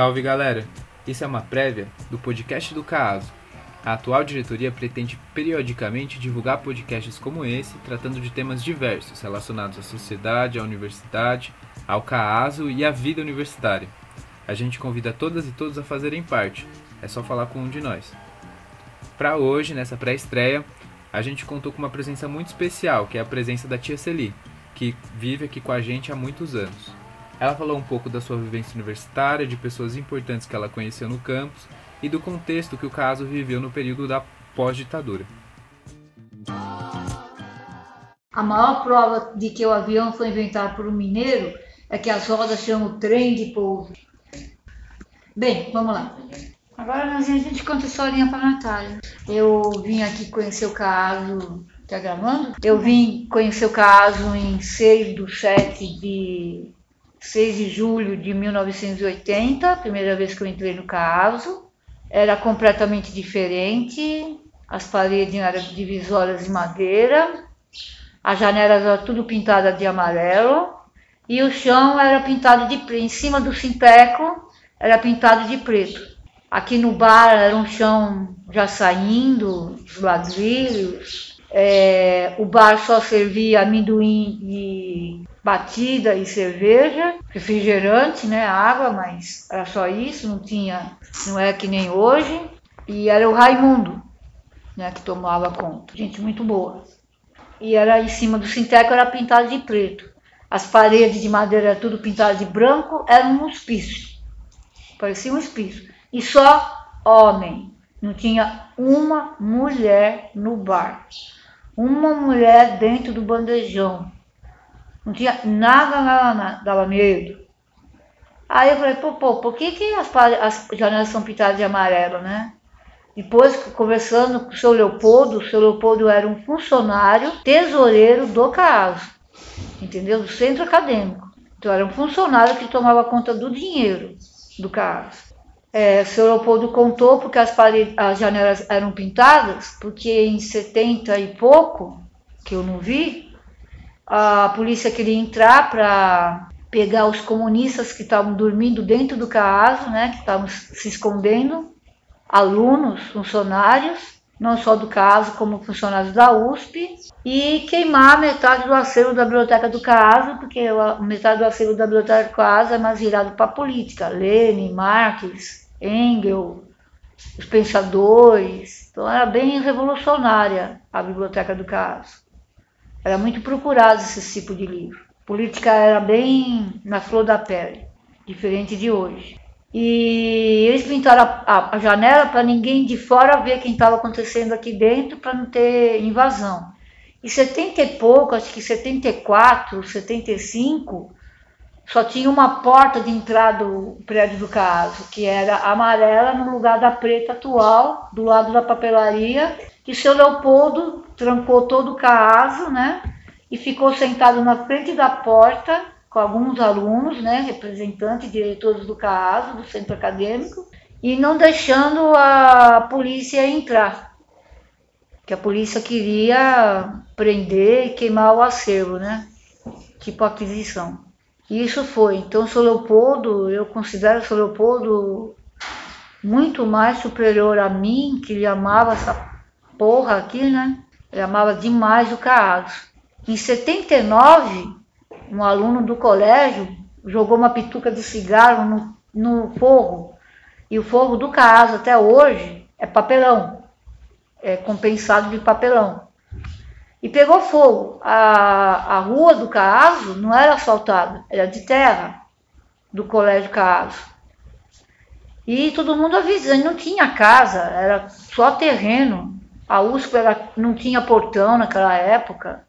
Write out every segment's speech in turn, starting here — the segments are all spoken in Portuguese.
Salve galera! Isso é uma prévia do podcast do Caso. A atual diretoria pretende periodicamente divulgar podcasts como esse, tratando de temas diversos relacionados à sociedade, à universidade, ao CAASO e à vida universitária. A gente convida todas e todos a fazerem parte, é só falar com um de nós. Para hoje, nessa pré-estreia, a gente contou com uma presença muito especial, que é a presença da tia Celi, que vive aqui com a gente há muitos anos. Ela falou um pouco da sua vivência universitária, de pessoas importantes que ela conheceu no campus e do contexto que o caso viveu no período da pós-ditadura. A maior prova de que o avião foi inventado por um mineiro é que as rodas chamam trem de pouso. Bem, vamos lá. Agora a gente conta a historinha para a Natália. Eu vim aqui conhecer o caso. Tá gravando? Eu vim conhecer o caso em 6 de 7 de 6 de julho de 1980, primeira vez que eu entrei no caso. Era completamente diferente, as paredes eram divisórias de madeira, as janelas eram tudo pintadas de amarelo e o chão era pintado de preto. Em cima do sinteco era pintado de preto. Aqui no bar era um chão já saindo, os ladrilhos. É, o bar só servia amendoim e batida e cerveja, refrigerante, né, água, mas era só isso, não tinha, não é que nem hoje. E era o Raimundo, né, que tomava conta. Gente muito boa. E era em cima do sinteco era pintado de preto. As paredes de madeira tudo pintado de branco, era um hospício. Parecia um hospício. E só homem. Não tinha uma mulher no bar. Uma mulher dentro do bandejão. Não tinha nada, nada, nada. Dava medo. Aí eu falei, pô, pô, por que, que as, as janelas são pintadas de amarelo, né? Depois, conversando com o seu Leopoldo, o seu Leopoldo era um funcionário tesoureiro do CAASO, entendeu? Do centro acadêmico. Então, era um funcionário que tomava conta do dinheiro do CAASO. É, o seu Leopoldo contou porque as, as janelas eram pintadas, porque em 70 e pouco, que eu não vi, a polícia queria entrar para pegar os comunistas que estavam dormindo dentro do CAASO, né, que estavam se escondendo, alunos, funcionários, não só do CAASO, como funcionários da USP, e queimar metade do acervo da biblioteca do CAASO, porque metade do acervo da biblioteca do CAASO é mais virado para a política, Lenin, Marx, Engels, os pensadores. Então era bem revolucionária a biblioteca do CAASO. Era muito procurado esse tipo de livro. política era bem na flor da pele, diferente de hoje. E eles pintaram a, a, janela para ninguém de fora ver quem estava acontecendo aqui dentro, para não ter invasão. Em 70 e pouco, acho que 74, 75, só tinha uma porta de entrada do prédio do caso, que era amarela no lugar da preta atual, do lado da papelaria, que seu Leopoldo trancou todo o caso, né? E ficou sentado na frente da porta com alguns alunos, né, representantes, diretores do CAASO, do centro acadêmico, e não deixando a polícia entrar, que a polícia queria prender e queimar o acervo, né, tipo aquisição. Isso foi. Então, o Leopoldo, eu considero o Leopoldo muito mais superior a mim, que ele amava essa porra aqui, né? Ele amava demais o CAASO. Em 79, um aluno do colégio jogou uma pituca de cigarro no, no forro. E o forro do caso até hoje é papelão, é compensado de papelão. E pegou fogo. A, a rua do caso não era asfaltada, era de terra, do colégio caso. E todo mundo avisando, não tinha casa, era só terreno. A USP era, não tinha portão naquela época.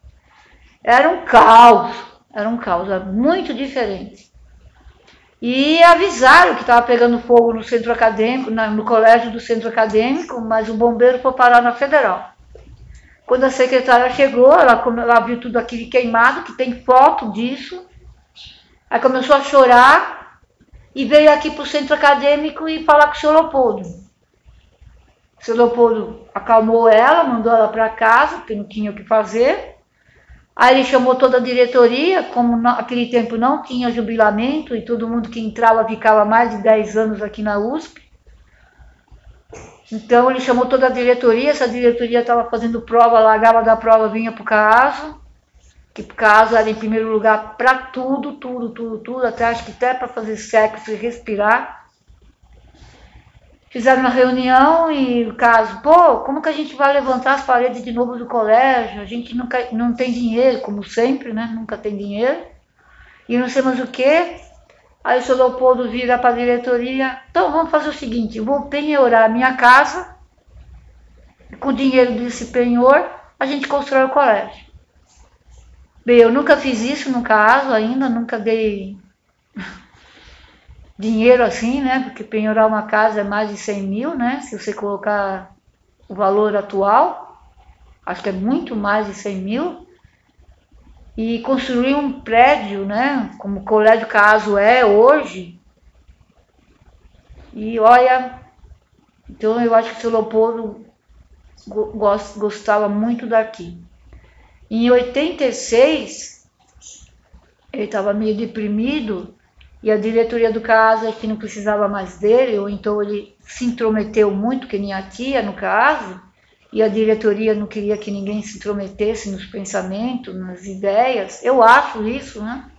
Era um caos. Era um caos, era muito diferente. E avisaram que estava pegando fogo no centro acadêmico, no colégio do centro acadêmico, mas o bombeiro foi parar na federal. Quando a secretária chegou, ela, ela viu tudo aquilo queimado, que tem foto disso. Aí começou a chorar e veio aqui para o centro acadêmico e falar com o senhor Leopoldo. Senhor Leopoldo acalmou ela, mandou ela para casa, porque não tinha o que fazer. Aí ele chamou toda a diretoria, como naquele tempo não tinha jubilamento e todo mundo que entrava ficava mais de 10 anos aqui na USP. Então ele chamou toda a diretoria, essa diretoria estava fazendo prova, largava da prova, vinha para o caso, que o caso era em primeiro lugar para tudo, tudo, tudo, tudo, até acho que até para fazer sexo e respirar. Fizeram uma reunião e o caso, pô, como que a gente vai levantar as paredes de novo do colégio? A gente nunca não tem dinheiro, como sempre, né? Nunca tem dinheiro. E não sei mais o que. Aí o seu Leopoldo vira para a diretoria, então vamos fazer o seguinte, vou penhorar a minha casa, com o dinheiro desse penhor, a gente constrói o colégio. Bem, eu nunca fiz isso no caso ainda, nunca dei dinheiro assim, né? Porque penhorar uma casa é mais de 100 mil, né? Se você colocar o valor atual, acho que é muito mais de 100 mil e construir um prédio, né, como o Colégio Caso é hoje. E olha, então eu acho que o seu Leopoldo gostava muito daqui. Em 86, ele estava meio deprimido e a diretoria do caso que não precisava mais dele, ou então ele se intrometeu muito, que nem a tia no caso, e a diretoria não queria que ninguém se intrometesse nos pensamentos, nas ideias. Eu acho isso, né?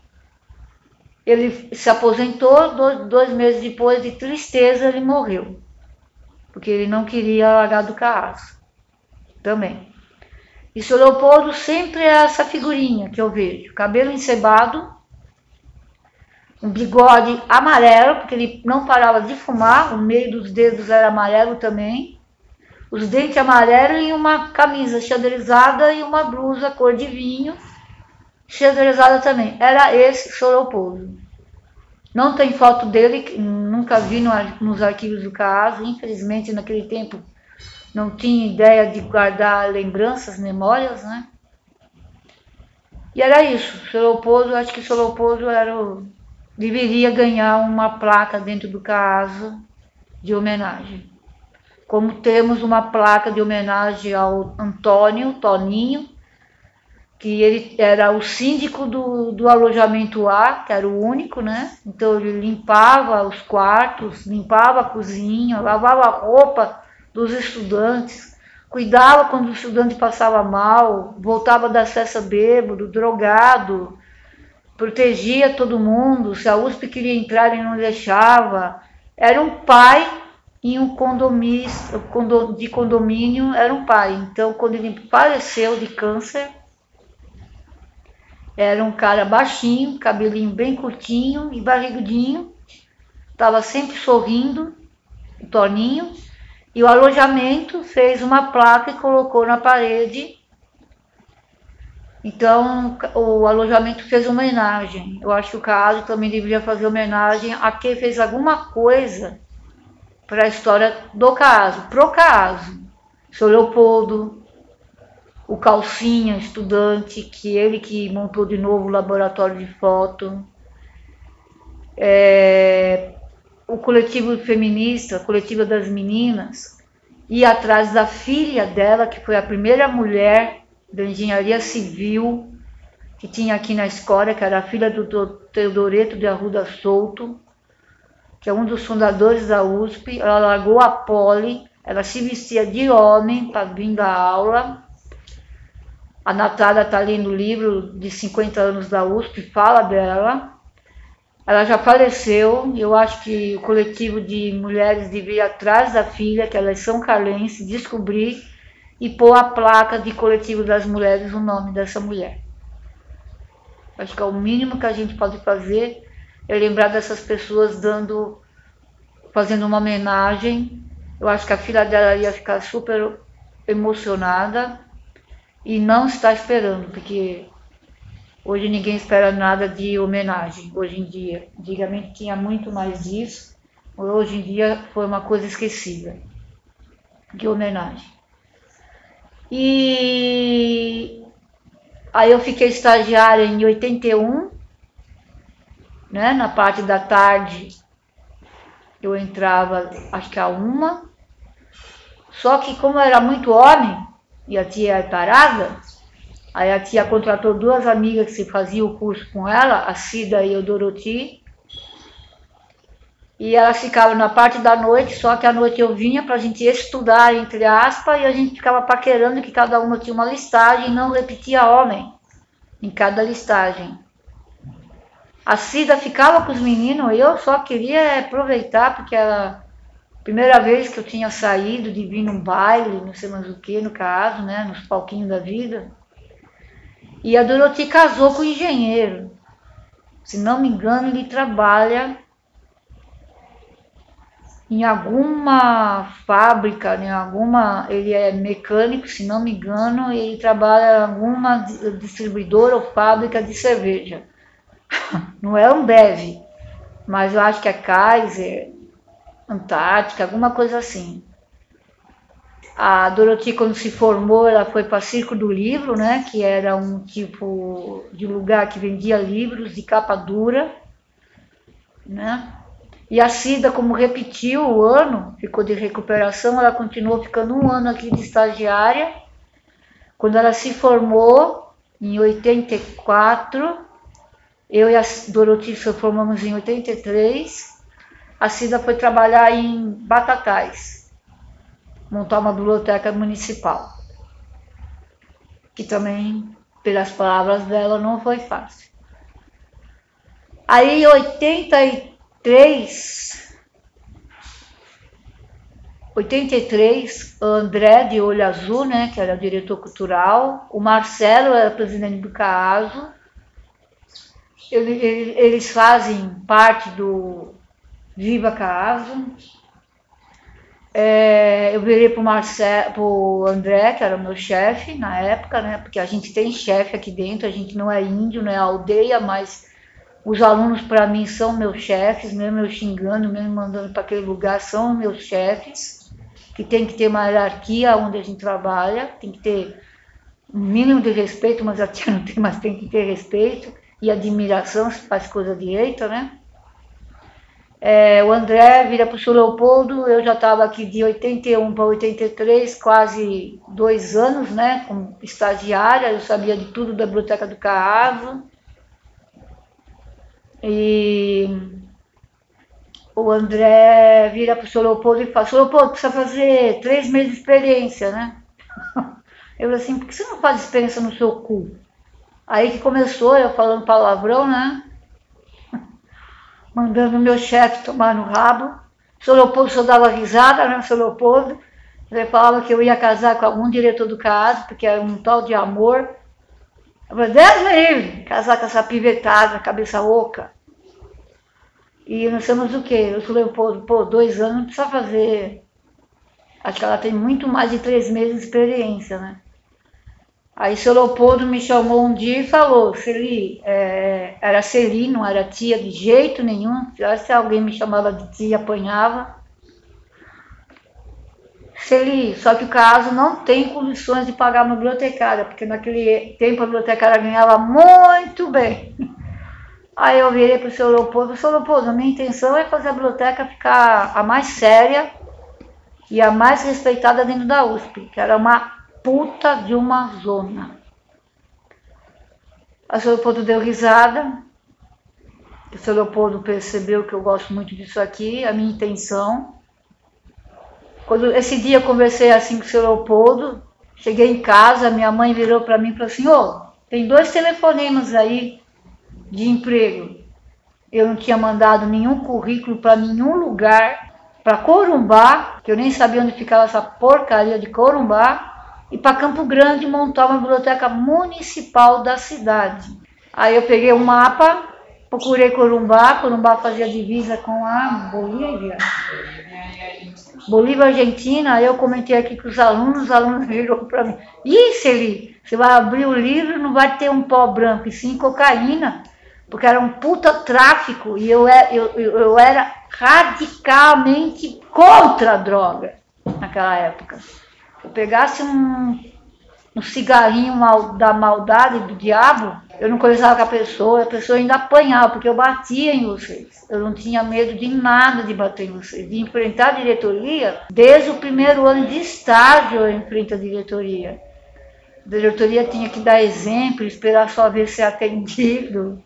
Ele se aposentou, dois, dois meses depois de tristeza ele morreu, porque ele não queria largar do carrasco também. E o Leopoldo sempre é essa figurinha que eu vejo, cabelo encebado, um bigode amarelo, porque ele não parava de fumar, o meio dos dedos era amarelo também, os dentes amarelos e uma camisa xadrezada e uma blusa cor de vinho, xadrezada também. Era esse Soropouso. Não tem foto dele, nunca vi no, nos arquivos do caso, infelizmente naquele tempo não tinha ideia de guardar lembranças, memórias, né? E era isso, Soropouso, acho que Soropouso era o, deveria ganhar uma placa dentro do caso de homenagem como temos uma placa de homenagem ao Antônio Toninho, que ele era o síndico do, do alojamento A, que era o único, né? Então ele limpava os quartos, limpava a cozinha, lavava a roupa dos estudantes, cuidava quando o estudante passava mal, voltava da cesta bêbado, drogado, protegia todo mundo, se a USP queria entrar ele não deixava. Era um pai e um condomínio, de condomínio era um pai. Então, quando ele faleceu de câncer, era um cara baixinho, cabelinho bem curtinho e barrigudinho, estava sempre sorrindo, o Toninho, e o alojamento fez uma placa e colocou na parede. Então, o alojamento fez homenagem. Eu acho que o caso também deveria fazer homenagem a quem fez alguma coisa para a história do caso, pro caso. O seu Leopoldo, o Calcinha, estudante, que ele que montou de novo o laboratório de foto, é, o coletivo feminista, a coletiva das meninas, e atrás da filha dela, que foi a primeira mulher da engenharia civil que tinha aqui na escola, que era a filha do Teodoreto de Arruda Souto, que é um dos fundadores da USP, ela largou a pole, ela se vestia de homem para vir da aula. A Natália está lendo o livro de 50 anos da USP, fala dela. Ela já faleceu, eu acho que o coletivo de mulheres devia ir atrás da filha, que elas são carlenses, descobrir e pôr a placa de coletivo das mulheres o nome dessa mulher. Acho que é o mínimo que a gente pode fazer é lembrar dessas pessoas dando, fazendo uma homenagem. Eu acho que a filha dela ia ficar super emocionada e não está esperando, porque hoje ninguém espera nada de homenagem, hoje em dia. Antigamente tinha muito mais disso, hoje em dia foi uma coisa esquecida de homenagem. E aí eu fiquei estagiária em 81 né? Na parte da tarde eu entrava, acho que a uma. Só que como era muito homem e a tia é parada, Aí a tia contratou duas amigas que faziam o curso com ela, a Cida e o Doroti. E elas ficavam na parte da noite, só que à noite eu vinha para a gente estudar, entre aspas, e a gente ficava paquerando que cada uma tinha uma listagem e não repetia homem em cada listagem. A Cida ficava com os meninos, eu só queria aproveitar, porque era a primeira vez que eu tinha saído de vir num baile, não sei mais o que, no caso, né, nos palquinhos da vida. E a Dorothy casou com o engenheiro. Se não me engano, ele trabalha em alguma fábrica, em alguma, ele é mecânico, se não me engano, e ele trabalha em alguma distribuidora ou fábrica de cerveja. Não é um Bev, mas eu acho que é Kaiser, Antártica, alguma coisa assim. A Dorothy, quando se formou, ela foi para Circo do Livro, né, que era um tipo de lugar que vendia livros de capa dura, né? E a Cida, como repetiu o ano, ficou de recuperação, ela continuou ficando um ano aqui de estagiária. Quando ela se formou, em 84, eu e a Dorothy se formamos em 83, a Cida foi trabalhar em Batatais, montar uma biblioteca municipal, que também, pelas palavras dela, não foi fácil. Aí, em 83, 83, 83, o André de Olho Azul, né, que era o diretor cultural, o Marcelo era presidente do CAASO, eles fazem parte do Viva CAASO. É, eu virei para o André, que era meu chefe na época, né, porque a gente tem chefe aqui dentro, a gente não é índio, não é aldeia, mas os alunos, para mim, são meus chefes, mesmo eu xingando, mesmo mandando para aquele lugar, são meus chefes, que tem que ter uma hierarquia onde a gente trabalha, tem que ter um mínimo de respeito, mas aqui não tem, mas tem que ter respeito e admiração se faz coisa direita, né? É, o André vira para o Sr. Leopoldo, eu já estava aqui de 81 para 83, quase dois anos, né, como estagiária, eu sabia de tudo da Biblioteca do Carravo, e o André vira para o senhor Leopoldo e fala, senhor Leopoldo, precisa fazer três meses de experiência, né? Eu falei assim, por que você não faz experiência no seu cu? Aí que começou, eu falando palavrão, né? Mandando o meu chefe tomar no rabo. O senhor Leopoldo só dava risada, né, o senhor Leopoldo? Ele falava que eu ia casar com algum diretor do caso, porque era um tal de amor. Falei, Deus me livre, casar com essa pivetada, cabeça oca. E nós temos o quê? Eu falei, pô, pô, dois anos não precisa fazer. Acho que ela tem muito mais de três meses de experiência, né? Aí seu Leopoldo me chamou um dia e falou, Celi, é, era Celi, não era tia de jeito nenhum. Se alguém me chamava de tia, apanhava. Celi, só que o caso não tem condições de pagar uma bibliotecária, porque naquele tempo a bibliotecária ganhava muito bem. Aí eu virei para o seu Leopoldo, seu Leopoldo, a minha intenção é fazer a biblioteca ficar a mais séria e a mais respeitada dentro da USP, que era uma puta de uma zona. A seu Leopoldo deu risada, o seu Leopoldo percebeu que eu gosto muito disso aqui, a minha intenção quando esse dia conversei assim com o seu Leopoldo, cheguei em casa, minha mãe virou para mim e falou assim: Ô, tem dois telefonemas aí de emprego. Eu não tinha mandado nenhum currículo para nenhum lugar, para Corumbá, que eu nem sabia onde ficava essa porcaria de Corumbá, e para Campo Grande montar uma biblioteca municipal da cidade. Aí eu peguei um mapa, procurei Corumbá, Corumbá fazia divisa com a Bolívia. Bolívia, Argentina, eu comentei aqui com os alunos, os alunos viram para mim, ih, Celi, você vai abrir o livro não vai ter um pó branco, e sim cocaína, porque era um puta tráfico, e eu, é, eu, eu, eu era radicalmente contra a droga naquela época. Se eu pegasse um, um cigarrinho mal, da maldade do diabo, eu não conversava com a pessoa, a pessoa ainda apanhava, porque eu batia em vocês. Eu não tinha medo de nada de bater em vocês, de enfrentar a diretoria. Desde o primeiro ano de estágio eu enfrento a diretoria. A diretoria tinha que dar exemplo, esperar só ver ser atendido.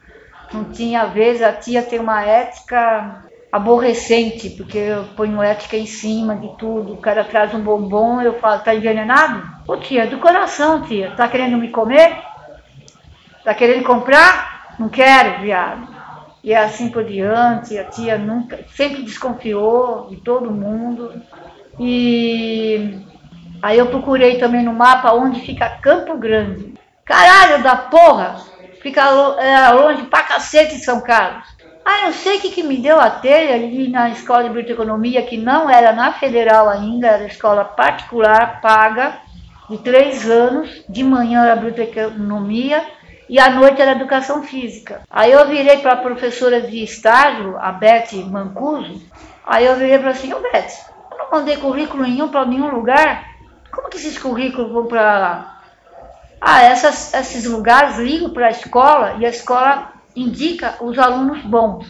Não tinha vez, a tia tem uma ética aborrecente, porque eu ponho ética em cima de tudo. O cara traz um bombom, eu falo, tá envenenado? Ô tia, do coração, tia, tá querendo me comer? Tá querendo comprar? Não quero, viado. E assim por diante, a tia nunca, sempre desconfiou de todo mundo. E aí eu procurei também no mapa onde fica Campo Grande. Caralho da porra! Fica é, longe pra cacete São Carlos. Ah, eu sei que, que me deu a telha ali na escola de biblioteconomia, que não era na federal ainda, era escola particular, paga, de três anos. De manhã era biblioteconomia e à noite era educação física. Aí eu virei para a professora de estágio, a Beth Mancuso, aí eu virei para assim, ô Beth, eu não mandei currículo nenhum para nenhum lugar, como que esses currículos vão para... Ah, essas, esses lugares ligam para a escola e a escola indica os alunos bons.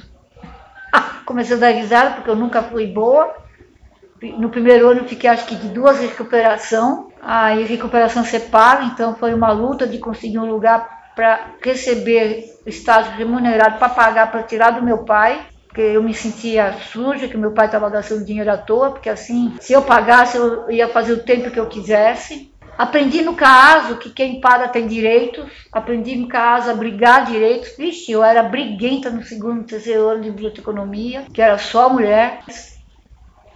Comecei a dar risada porque eu nunca fui boa. No primeiro ano eu fiquei acho que de duas recuperação, aí recuperação separa, então foi uma luta de conseguir um lugar para receber estágio remunerado para pagar para tirar do meu pai, porque eu me sentia suja, que meu pai estava gastando dinheiro à toa, porque assim, se eu pagasse, eu ia fazer o tempo que eu quisesse. Aprendi no caso que quem paga tem direitos, aprendi no caso a brigar direitos. Vixe, eu era briguenta no segundo, terceiro ano de biblioteconomia, que era só mulher.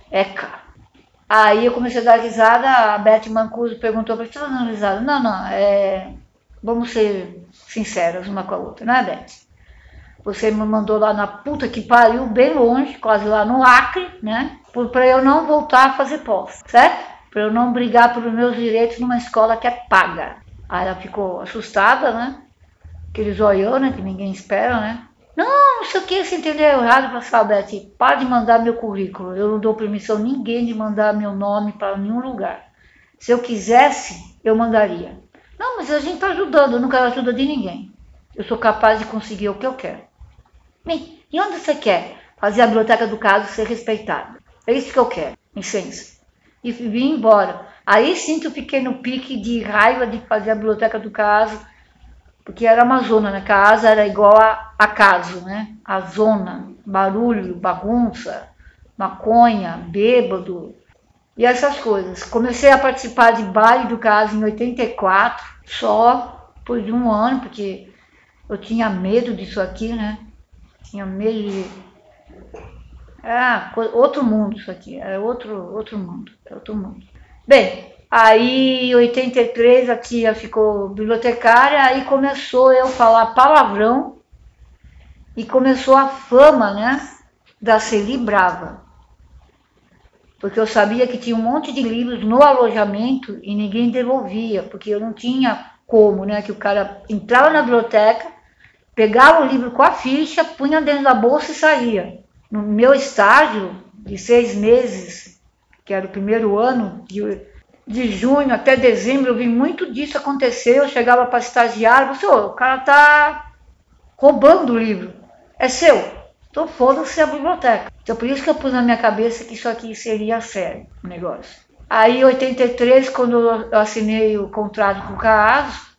É, cara. Aí eu comecei a dar risada, a Beth Mancuso perguntou para mim, você tá dando risada? Não, não, é, Vamos ser sinceras uma com a outra, né, Beth? Você me mandou lá na puta que pariu, bem longe, quase lá no Acre, né? Para eu não voltar a fazer pós, certo? Para eu não brigar pelos meus direitos numa escola que é paga. Aí ela ficou assustada, né? Aquele zoião, né? Que ninguém espera, né? Não, não sei o que, você entendeu errado, para Beth. Para de mandar meu currículo. Eu não dou permissão a ninguém de mandar meu nome para nenhum lugar. Se eu quisesse, eu mandaria. Não, mas a gente está ajudando, eu não quero ajuda de ninguém. Eu sou capaz de conseguir o que eu quero. Bem, e onde você quer fazer a biblioteca do caso ser respeitada? É isso que eu quero, licença. E vim embora. Aí sim eu fiquei no pique de raiva de fazer a biblioteca do caso, porque era uma zona, né? Casa era igual a, a caso, né? A zona, barulho, bagunça, maconha, bêbado, e essas coisas. Comecei a participar de baile do caso em 84, só por um ano, porque eu tinha medo disso aqui, né? Tinha medo de. Ah, outro mundo isso aqui, é outro, outro mundo, é outro mundo. Bem, aí em 83 a tia ficou bibliotecária, aí começou eu falar palavrão e começou a fama, né, da Celi Brava porque eu sabia que tinha um monte de livros no alojamento e ninguém devolvia, porque eu não tinha como, né? Que o cara entrava na biblioteca, pegava o livro com a ficha, punha dentro da bolsa e saía. No meu estágio de seis meses, que era o primeiro ano, de, de junho até dezembro, eu vi muito disso acontecer. Eu chegava para estagiar, você, o cara tá roubando o livro. É seu. Então foda-se a biblioteca. Então por isso que eu pus na minha cabeça que isso aqui seria sério, o negócio. Aí em 83, quando eu assinei o contrato com o CAAS,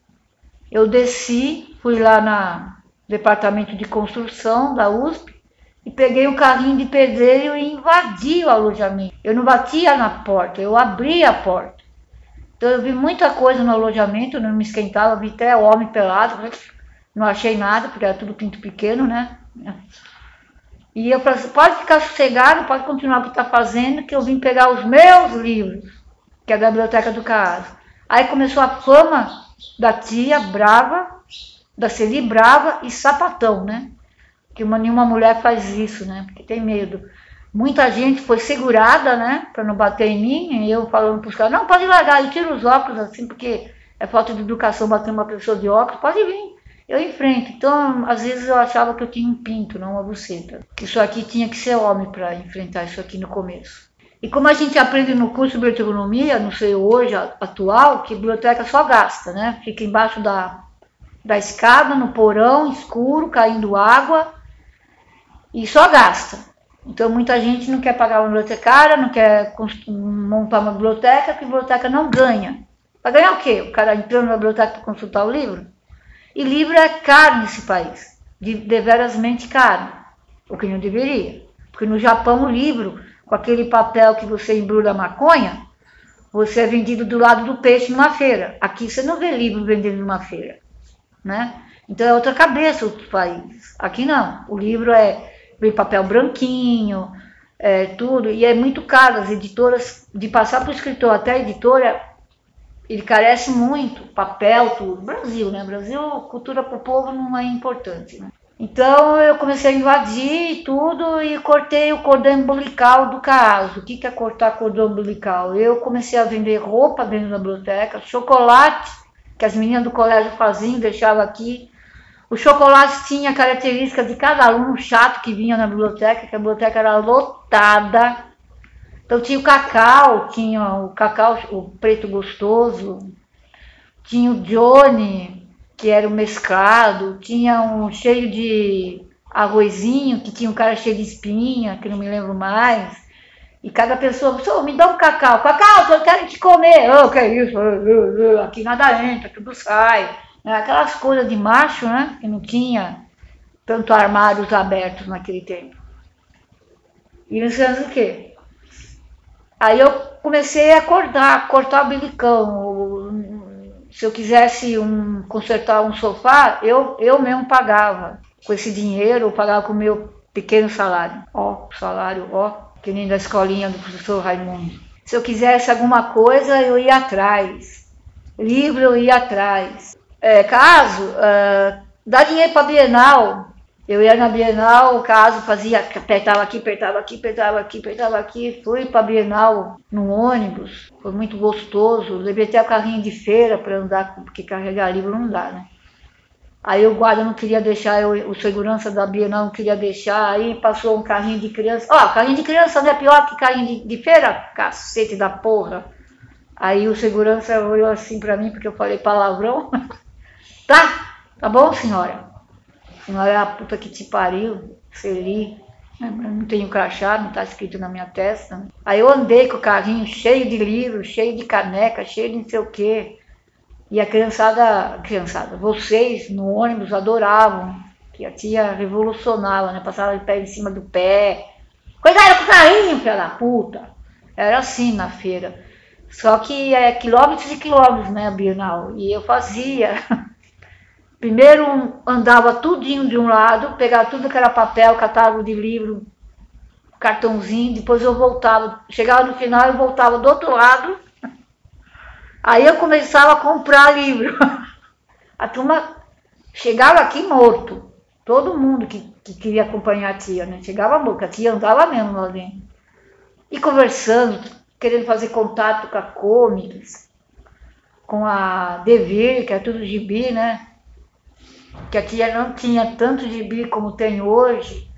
eu desci, fui lá no departamento de construção da USP e peguei um carrinho de pedreiro e invadi o alojamento. Eu não batia na porta, eu abria a porta. Então eu vi muita coisa no alojamento, não me esquentava, vi até homem pelado, não achei nada, porque era tudo pinto pequeno, né? E eu falei assim, pode ficar sossegado, pode continuar o que está fazendo, que eu vim pegar os meus livros, que é da biblioteca do Caso. Aí começou a fama da tia brava, da Celi brava e sapatão, né? Que uma, nenhuma mulher faz isso, né? Porque tem medo. Muita gente foi segurada, né? Para não bater em mim, e eu falando para os caras, não, pode largar, eu tiro os óculos assim, porque é falta de educação bater uma pessoa de óculos, pode vir eu enfrento. Então, às vezes eu achava que eu tinha um pinto, não uma buceta. Isso aqui tinha que ser homem para enfrentar isso aqui no começo. E como a gente aprende no curso de biblioteconomia, não sei hoje, atual, que biblioteca só gasta, né? Fica embaixo da, da escada, no porão, escuro, caindo água, e só gasta. Então muita gente não quer pagar uma bibliotecária, não quer montar uma biblioteca, porque a biblioteca não ganha. Vai ganhar o quê? O cara entrando na biblioteca para consultar o livro? E livro é caro nesse país, de, deverasmente caro, o que não deveria. Porque no Japão o livro, com aquele papel que você embrulha maconha, você é vendido do lado do peixe numa feira. Aqui você não vê livro vendendo numa feira, né? Então é outra cabeça outro país. Aqui não. O livro é em papel branquinho, é, tudo, e é muito caro. As editoras, de passar para o escritor até a editora, ele carece muito, papel, tudo. Brasil, né? Brasil, cultura para o povo não é importante, né? Então eu comecei a invadir tudo e cortei o cordão umbilical do caso. O que é cortar cordão umbilical? Eu comecei a vender roupa dentro da biblioteca, chocolate que as meninas do colégio faziam, deixavam aqui. O chocolate tinha a característica de cada aluno chato que vinha na biblioteca, que a biblioteca era lotada. Então tinha o cacau, tinha o cacau, o preto gostoso, tinha o Johnny, que era o mesclado, tinha um cheio de arrozinho, que tinha um cara cheio de espinha, que não me lembro mais. E cada pessoa, oh, me dá um cacau, cacau, eu quero te comer. Oh, que é isso? Aqui nada entra, tudo sai. É aquelas coisas de macho, né? Que não tinha tanto armários abertos naquele tempo. E nos anos o quê? Aí eu comecei a cortar, cortar o bilicão. Se eu quisesse um, consertar um sofá, eu, eu mesmo pagava. Com esse dinheiro, eu pagava com o meu pequeno salário. Ó, salário, ó, que nem da escolinha do professor Raimundo. Se eu quisesse alguma coisa, eu ia atrás. Livro, eu ia atrás é, caso, uh, dá dinheiro para Bienal. Eu ia na Bienal, o caso fazia, apertava aqui, apertava aqui, apertava aqui, apertava aqui. Fui para Bienal no ônibus, foi muito gostoso. Levei até o carrinho de feira para andar, porque carregar livro não dá, né? Aí o guarda não queria deixar, eu, o segurança da Bienal não queria deixar, aí passou um carrinho de criança. Ó, oh, carrinho de criança não é pior que carrinho de, de feira? Cacete da porra. Aí o segurança olhou assim para mim, porque eu falei palavrão. Tá? Tá bom, senhora? Senhora é a puta que te pariu, Celi. Não tenho crachá, não tá escrito na minha testa. Aí eu andei com o carrinho cheio de livros, cheio de caneca, cheio de não sei o quê. E a criançada, criançada, vocês no ônibus adoravam, que a tia revolucionava, né? Passava de pé em cima do pé. Cuidado com o carrinho, filha da puta. Era assim na feira. Só que é quilômetros e quilômetros, né, Bienal. E eu fazia. Primeiro andava tudinho de um lado, pegava tudo que era papel, catálogo de livro, cartãozinho, depois eu voltava, chegava no final e voltava do outro lado. Aí eu começava a comprar livro. A turma chegava aqui morto. Todo mundo que, que queria acompanhar a tia, né? Chegava morto, a tia andava mesmo lá dentro. E conversando, querendo fazer contato com a Comics, com a Devir, que é tudo gibi, né? Que a tia não tinha tanto gibi como tem hoje,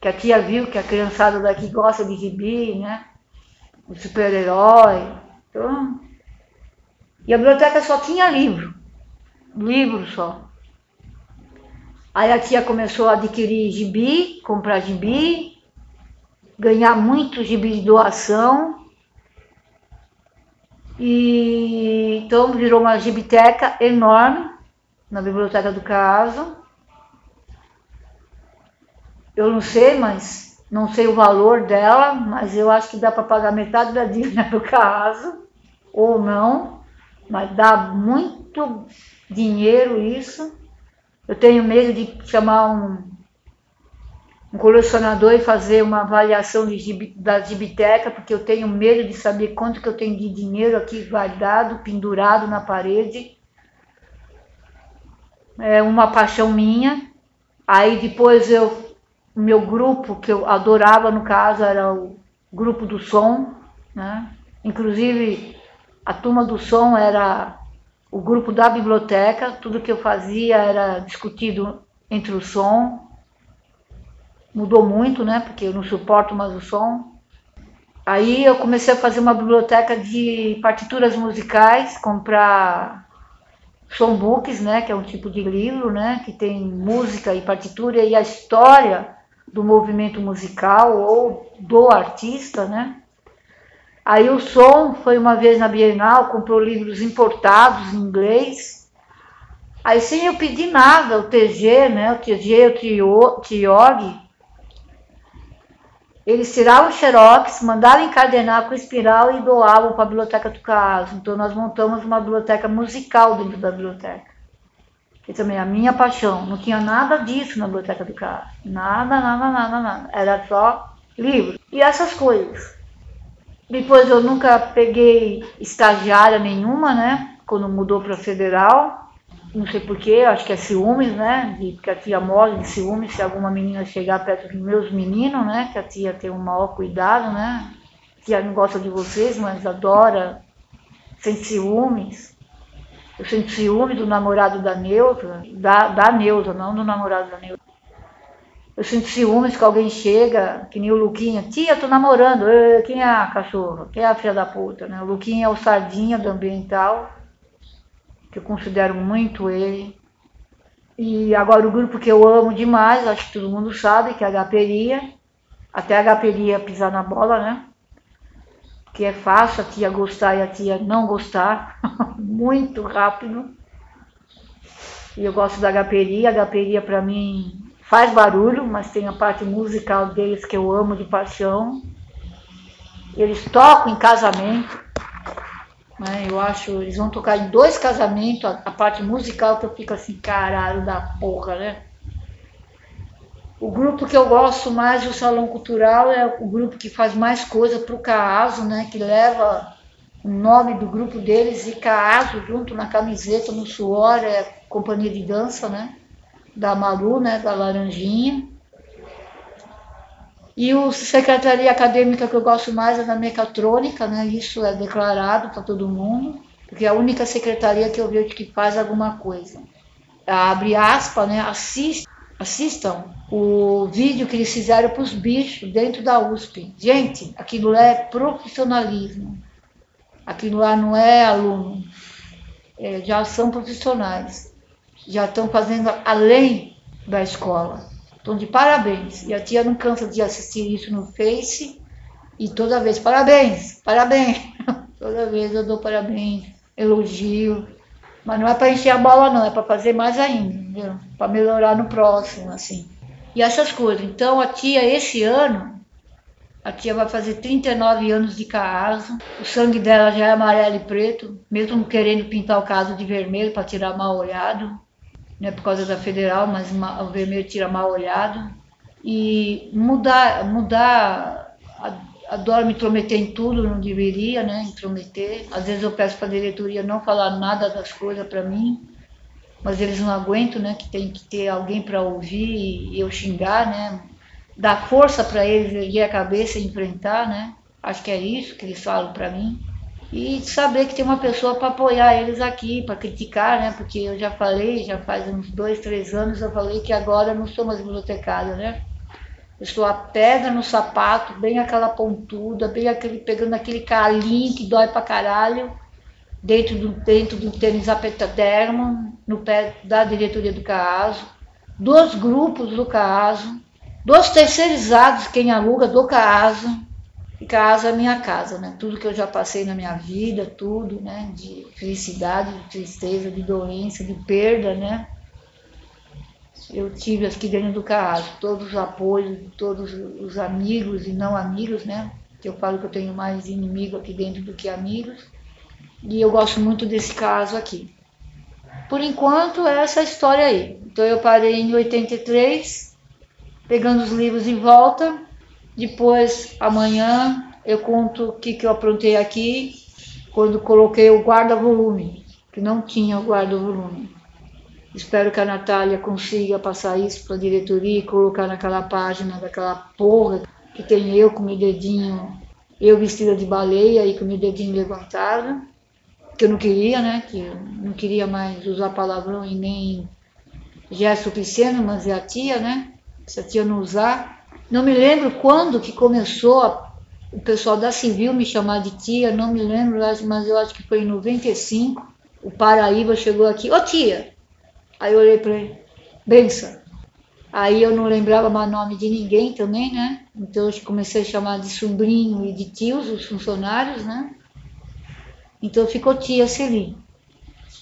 que a tia viu que a criançada daqui gosta de gibi, né? O super-herói. Então, e a biblioteca só tinha livro, livro só. Aí a tia começou a adquirir gibi, comprar gibi, ganhar muito gibi de doação. E então virou uma gibiteca enorme na biblioteca do caso. Eu não sei, mas não sei o valor dela, mas eu acho que dá para pagar metade da dívida do caso, ou não, mas dá muito dinheiro isso. Eu tenho medo de chamar um, um colecionador e fazer uma avaliação de, da gibiteca, porque eu tenho medo de saber quanto que eu tenho de dinheiro aqui guardado, pendurado na parede é uma paixão minha. Aí depois eu, meu grupo, que eu adorava no caso, era o grupo do som, né? Inclusive a turma do som era o grupo da biblioteca, tudo que eu fazia era discutido entre o som. Mudou muito, né? Porque eu não suporto mais o som. Aí eu comecei a fazer uma biblioteca de partituras musicais, comprar songbooks, né, que é um tipo de livro, né, que tem música e partitura e a história do movimento musical ou do artista, né? Aí o som foi uma vez na Bienal, comprou livros importados em inglês. Aí sem eu pedir nada, o TG, né, o TG, o Tiog, eles tiravam xerox, mandavam encadenar com espiral e doavam para a biblioteca do caso. Então nós montamos uma biblioteca musical dentro da biblioteca. Que também é a minha paixão. Não tinha nada disso na biblioteca do caso. Nada, nada, nada, nada. Era só livro. E essas coisas. Depois eu nunca peguei estagiária nenhuma, né? Quando mudou para federal não sei porquê, acho que é ciúmes, né? De, porque a tia morre de ciúmes se alguma menina chegar perto dos meus meninos, né? Que a tia tem um maior cuidado, né? A tia não gosta de vocês, mas adora, sente ciúmes. Eu sinto ciúme do namorado da Neuza, da, da Neuza, não do namorado da Neuza. Eu sinto ciúmes que alguém chega, que nem o Luquinha, tia, tô namorando, quem é a cachorra? Quem é a filha da puta, né? O Luquinha é o sardinha do ambiental que eu considero muito ele. E agora o grupo que eu amo demais, acho que todo mundo sabe, que é a Gaperia. Até a Gaperia pisar na bola, né? Que é fácil a tia gostar e a tia não gostar. muito rápido. E eu gosto da Gaperia. A Gaperia para mim faz barulho, mas tem a parte musical deles que eu amo de paixão. Eles tocam em casamento. Né? Eu acho, eles vão tocar em dois casamentos, a, a parte musical que eu fico assim, caralho da porra, né? O grupo que eu gosto mais do Salão Cultural é o grupo que faz mais coisa para o Caaso, né? Que leva o nome do grupo deles e Caaso junto na camiseta, no suor, é companhia de dança, né? Da Malu, né? Da Laranjinha. E o secretaria acadêmica que eu gosto mais é da mecatrônica, né? Isso é declarado para todo mundo, porque é a única secretaria que eu vejo que faz alguma coisa. Abre aspas, né? Assist, assistam o vídeo que eles fizeram para os bichos dentro da USP. Gente, aquilo lá é profissionalismo. Aquilo lá não é aluno. É, já são profissionais. Já estão fazendo além da escola. Então, de parabéns. E a tia não cansa de assistir isso no Face. E toda vez, parabéns, parabéns. toda vez eu dou parabéns, elogio. Mas não é para encher a bola, não, é para fazer mais ainda? Para melhorar no próximo, assim. E essas coisas. Então, a tia, esse ano, a tia vai fazer 39 anos de caso. O sangue dela já é amarelo e preto, mesmo querendo pintar o caso de vermelho para tirar mal olhado né, por causa da federal, mas o vermelho tira mal olhado. E mudar, mudar, adoro me intrometer em tudo, não deveria, né, intrometer. Às vezes eu peço para a diretoria não falar nada das coisas para mim, mas eles não aguentam, né, que tem que ter alguém para ouvir e eu xingar, né, dar força para eles erguer a cabeça e enfrentar, né. Acho que é isso que eles falam para mim e saber que tem uma pessoa para apoiar eles aqui, para criticar, né? Porque eu já falei, já faz uns dois, três anos, eu falei que agora não sou mais bibliotecária, né? Eu sou a pedra no sapato, bem aquela pontuda, bem aquele, pegando aquele calinho que dói pra caralho, dentro do, dentro do tênis apetadermo, no pé da diretoria do CAASO, dos grupos do CAASO, dos terceirizados, quem aluga do CAASO, casa é minha casa, né? Tudo que eu já passei na minha vida, tudo, né? De felicidade, de tristeza, de doença, de perda, né? Eu tive aqui dentro do caso todos os apoios todos os amigos e não amigos, né? Eu falo que eu tenho mais inimigo aqui dentro do que amigos. E eu gosto muito desse caso aqui. Por enquanto, é essa história aí. Então, eu parei em 83, pegando os livros em volta, depois, amanhã, eu conto o que, que eu aprontei aqui quando coloquei o guarda-volume, que não tinha o guarda-volume. Espero que a Natália consiga passar isso para a diretoria e colocar naquela página daquela porra que tem eu com meu dedinho, eu vestida de baleia e com meu dedinho levantado, que eu não queria, né? Que eu não queria mais usar palavrão e nem gesto obsceno, mas é a tia, né? Se a tia não usar, não me lembro quando que começou a, o pessoal da Civil me chamar de tia, não me lembro, mas eu acho que foi em 95. O Paraíba chegou aqui, ô tia! Aí eu olhei para ele, benção. Aí eu não lembrava mais nome de ninguém também, né? Então eu comecei a chamar de sobrinho e de tios os funcionários, né? Então ficou tia Celi.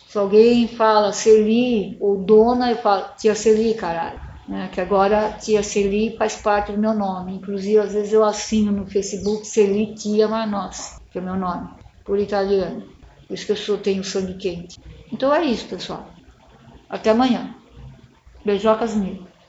Se alguém fala Celi ou dona, eu falo tia Celi, caralho. Né? Que agora tia Celi faz parte do meu nome. Inclusive, às vezes eu assino no Facebook Celi Tia Manossa, que é meu nome, por italiano. Por isso que eu sou, tenho sangue quente. Então é isso, pessoal. Até amanhã. Beijocas mil.